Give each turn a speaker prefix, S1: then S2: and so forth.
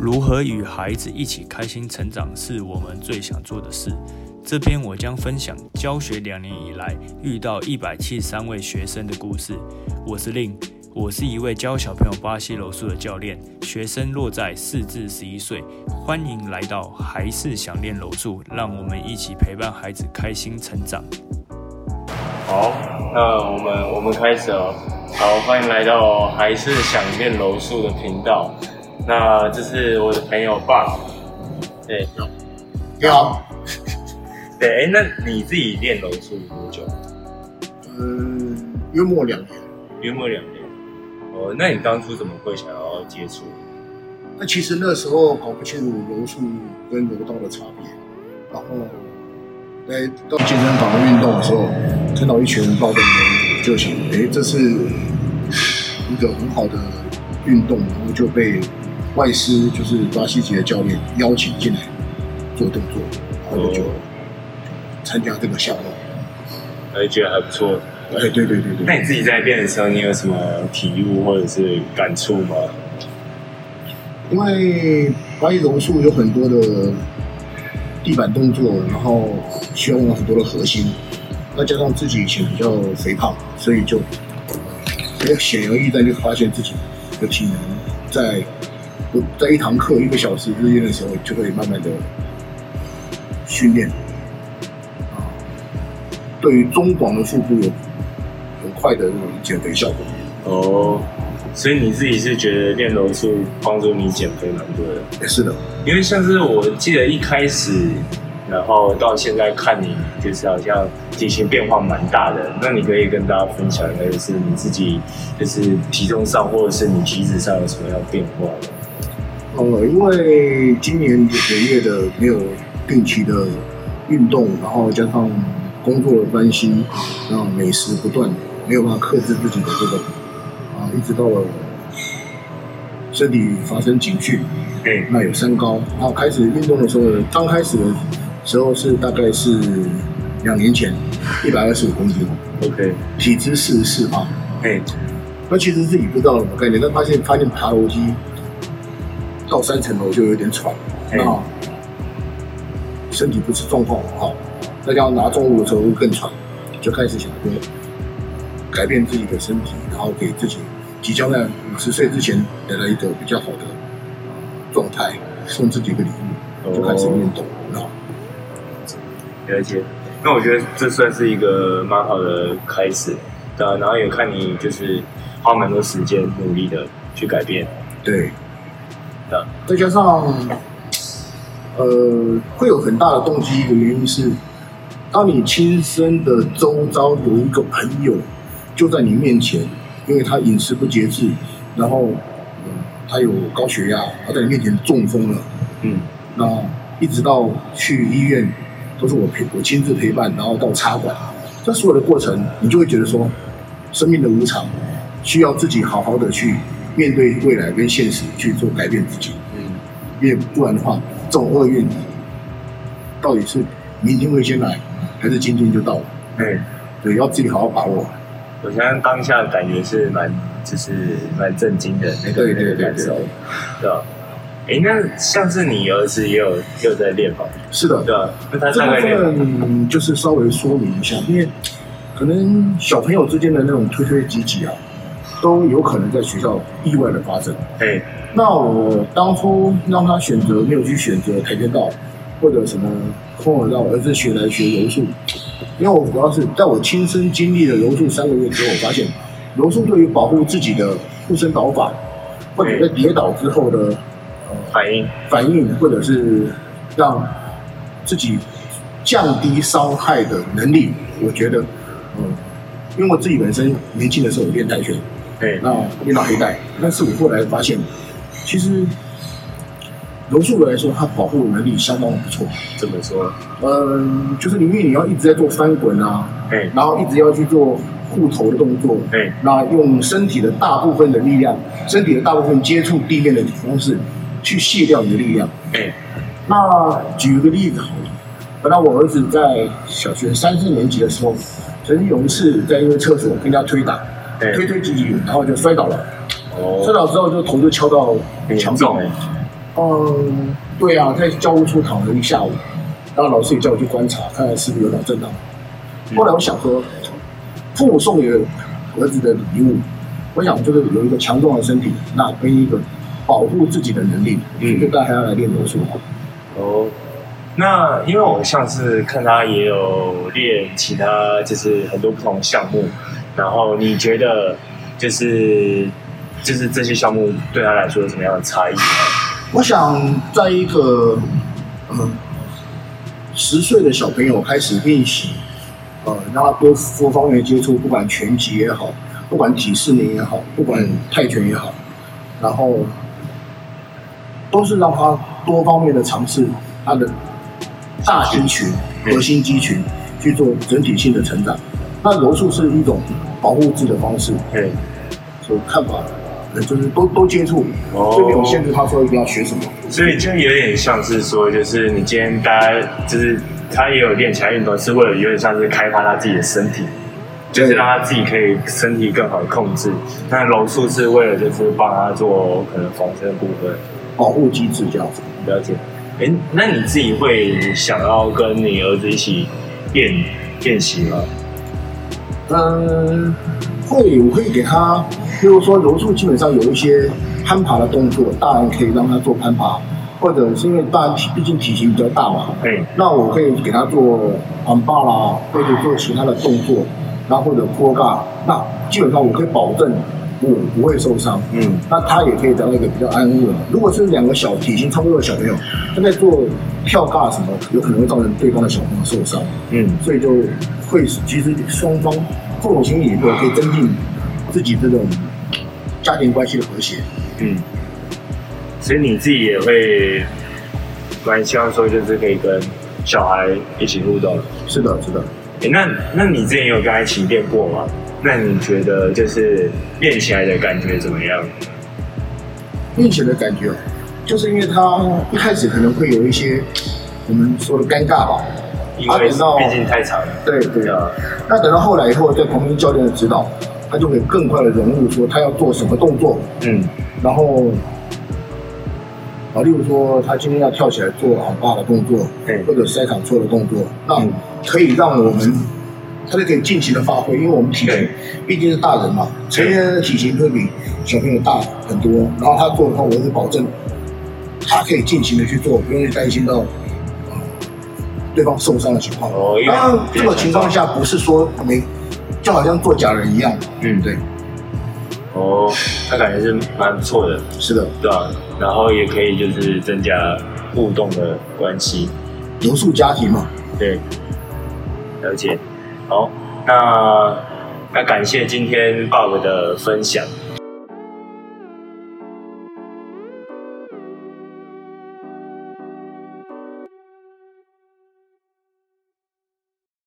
S1: 如何与孩子一起开心成长，是我们最想做的事。这篇我将分享教学两年以来遇到一百七十三位学生的故事。我是令，我是一位教小朋友巴西柔术的教练，学生落在四至十一岁。欢迎来到还是想练柔术，让我们一起陪伴孩子开心成长。好，那我们我们开始哦。好，欢迎来到还是想练柔术的频道。那这是我的朋友爸。对，
S2: 你好。
S1: 对，哎，那你自己练柔术多久？
S2: 嗯，约莫两年。
S1: 约莫两年。哦，那你当初怎么会想要接触？
S2: 那其实那时候搞不清楚柔术跟柔道的差别，然后在到健身房运动的时候，看到一群人抱着人，就想，哎，这是一个很好的运动，然后就被外师，就是巴西籍的教练邀请进来做动作，然后就。参加这个项目，
S1: 还觉得还不错。
S2: 哎，对对对对。
S1: 那你自己在练的时候，你有什么体悟或者是感触吗？
S2: 因为巴西柔术有很多的地板动作，然后需要用很多的核心，再加上自己以前比较肥胖，所以就很显而易见就发现自己的体能在不在一堂课一个小时之间的时候，就可以慢慢的训练。对于中广的腹部有很快的那种减肥效果。
S1: 哦，所以你自己是觉得练柔术帮助你减肥蛮多的？
S2: 是的，
S1: 因为像是我记得一开始，然后到现在看你，就是好像体型变化蛮大的。那你可以跟大家分享一下，就是你自己就是体重上或者是你体脂上有什么样变化的？
S2: 呃，因为今年几个月的没有定期的运动，然后加上。工作的关系，然后美食不断，没有办法克制自己的这个啊，一直到了身体发生警讯，
S1: 哎，
S2: 那有三高，然后开始运动的时候，刚开始的时候是大概是两年前，一百二十五公斤
S1: ，OK，
S2: 体脂四十四磅，
S1: 哎，
S2: 那其实自己不知道什么概念，但发现发现爬楼梯到三层楼就有点喘，那身体不是状况很好。再加上拿重物的时候会更喘，就开始想说改变自己的身体，然后给自己即将在五十岁之前得到一个比较好的状态，送自己一个礼物，就开始运动。
S1: 了解，那我觉得这算是一个蛮好的开始，对然后也看你就是花蛮多时间努力的去改变，
S2: 对，的。再加上呃，会有很大的动机的原因是。当你亲身的周遭有一个朋友就在你面前，因为他饮食不节制，然后他有高血压，他在你面前中风了，嗯，那一直到去医院都是我陪我亲自陪伴，然后到插管，这所有的过程，你就会觉得说，生命的无常，需要自己好好的去面对未来跟现实去做改变自己，嗯，因为不然的话，这种厄运到底是明天会先来。还是今天就到了，
S1: 对，
S2: 对，要自己好好把握。
S1: 我现在当下感觉是蛮，就是蛮震惊的那个那个感受，对吧？哎，那像是你儿子也有也有在练吧？
S2: 是的，
S1: 对啊。那他
S2: 这部分就是稍微说明一下，因为可能小朋友之间的那种推推挤挤啊，都有可能在学校意外的发生。
S1: 哎，
S2: 那我当初让他选择，没有去选择跆拳道。或者什么，或者让我儿子学来学柔术，因为我主要是在我亲身经历了柔术三个月之后，我发现柔术对于保护自己的护身导法，或者在跌倒之后的呃
S1: 反应
S2: 反应，或者是让自己降低伤害的能力，我觉得，嗯，因为我自己本身年轻的时候练跆拳，
S1: 对，
S2: 那练到黑带，但是我后来发现，其实。柔术来说，它保护能力相当不错。
S1: 怎么说？
S2: 嗯，就是因为你要一直在做翻滚啊，
S1: 哎，
S2: 然后一直要去做护头的动作，
S1: 哎，
S2: 那用身体的大部分的力量，身体的大部分接触地面的方式，去卸掉你的力量。
S1: 哎，
S2: 那举一个例子好了，本来我儿子在小学三四年级的时候，曾经有一次在因为厕所跟人家推打，推推挤挤，然后就摔倒了。哦，摔倒之后就头就敲到墙壁。嗯，对啊，在教务处躺了一下午，然后老师也叫我去观察，看看是不是有脑震荡。后来我想说，父母送给儿子的礼物，我想就是有一个强壮的身体，那跟一个保护自己的能力，
S3: 嗯
S2: 就带他来练柔术。
S3: 哦，那因为我上次看他也有练其他，就是很多不同的项目，然后你觉得就是就是这些项目对他来说有什么样的差异？
S2: 我想在一个嗯十岁的小朋友开始练习，呃，让他多多方面接触，不管拳击也好，不管体适能也好，不管泰拳也好，然后都是让他多方面的尝试他的大肌群、核心肌群去做整体性的成长。那柔术是一种保护自己的方式，
S3: 对，
S2: 所以看法呃就是都都接触，
S3: 哦
S2: 就没有限制他说一定要学什么。
S3: 所以就有点像是说，就是你今天大家就是他也有练其他运动，是为了有点像是开发他自己的身体，就是让他自己可以身体更好的控制。那柔术是为了就是帮他做可能防身的部分。
S2: 保护机制这样子。
S3: 了解。哎，那你自己会想要跟你儿子一起练练习吗？
S2: 嗯，会，我会给他，比如说柔术基本上有一些攀爬的动作，大人可以让他做攀爬，或者是因为大人体毕竟体型比较大嘛，
S3: 哎，
S2: 那我可以给他做环抱啦，或者做其他的动作，然后或者坡杠，那基本上我可以保证我不会受伤。
S3: 嗯，
S2: 那他也可以得到一个比较安稳。如果是两个小体型差不多的小朋友，他在做跳尬什么，有可能会造成对方的小朋友受伤。
S3: 嗯，
S2: 所以就会使其实双方父母亲也会可以增进自己这种家庭关系的和谐。
S3: 嗯。所以你自己也会蛮希望说，就是可以跟小孩一起互动。
S2: 是的，是的。
S3: 哎，那那你之前有跟他一起练过吗？那你觉得就是练起来的感觉怎么样？
S2: 练起来的感觉，就是因为他一开始可能会有一些我们说的尴尬吧。
S3: 因为毕竟太长了。
S2: 对对
S3: 啊，
S2: 那等到后来以后，在旁边教练的指导，他就会更快的融入说他要做什么动作，
S3: 嗯
S2: 然后啊，例如说他今天要跳起来做很大的动作
S3: 对，
S2: 或者赛场错的动作，那
S3: 嗯
S2: 可以让我们他就可以尽情的发挥，因为我们体型毕竟是大人嘛，成年人的体型会比小朋友大很多，然后他做的话，我是保证他可以尽情的去做，不用去担心到。呃对方受伤的情况，当然这个情况下不是说没，就好像做假人一样，
S3: 嗯，
S2: 对，
S3: 哦，那感觉是蛮不错的。
S2: 是的，
S3: 对啊，然后也可以就是增加互动的关系，
S2: 留宿家庭嘛，
S3: 对，了解。好，那那感谢今天 Bob 的分享。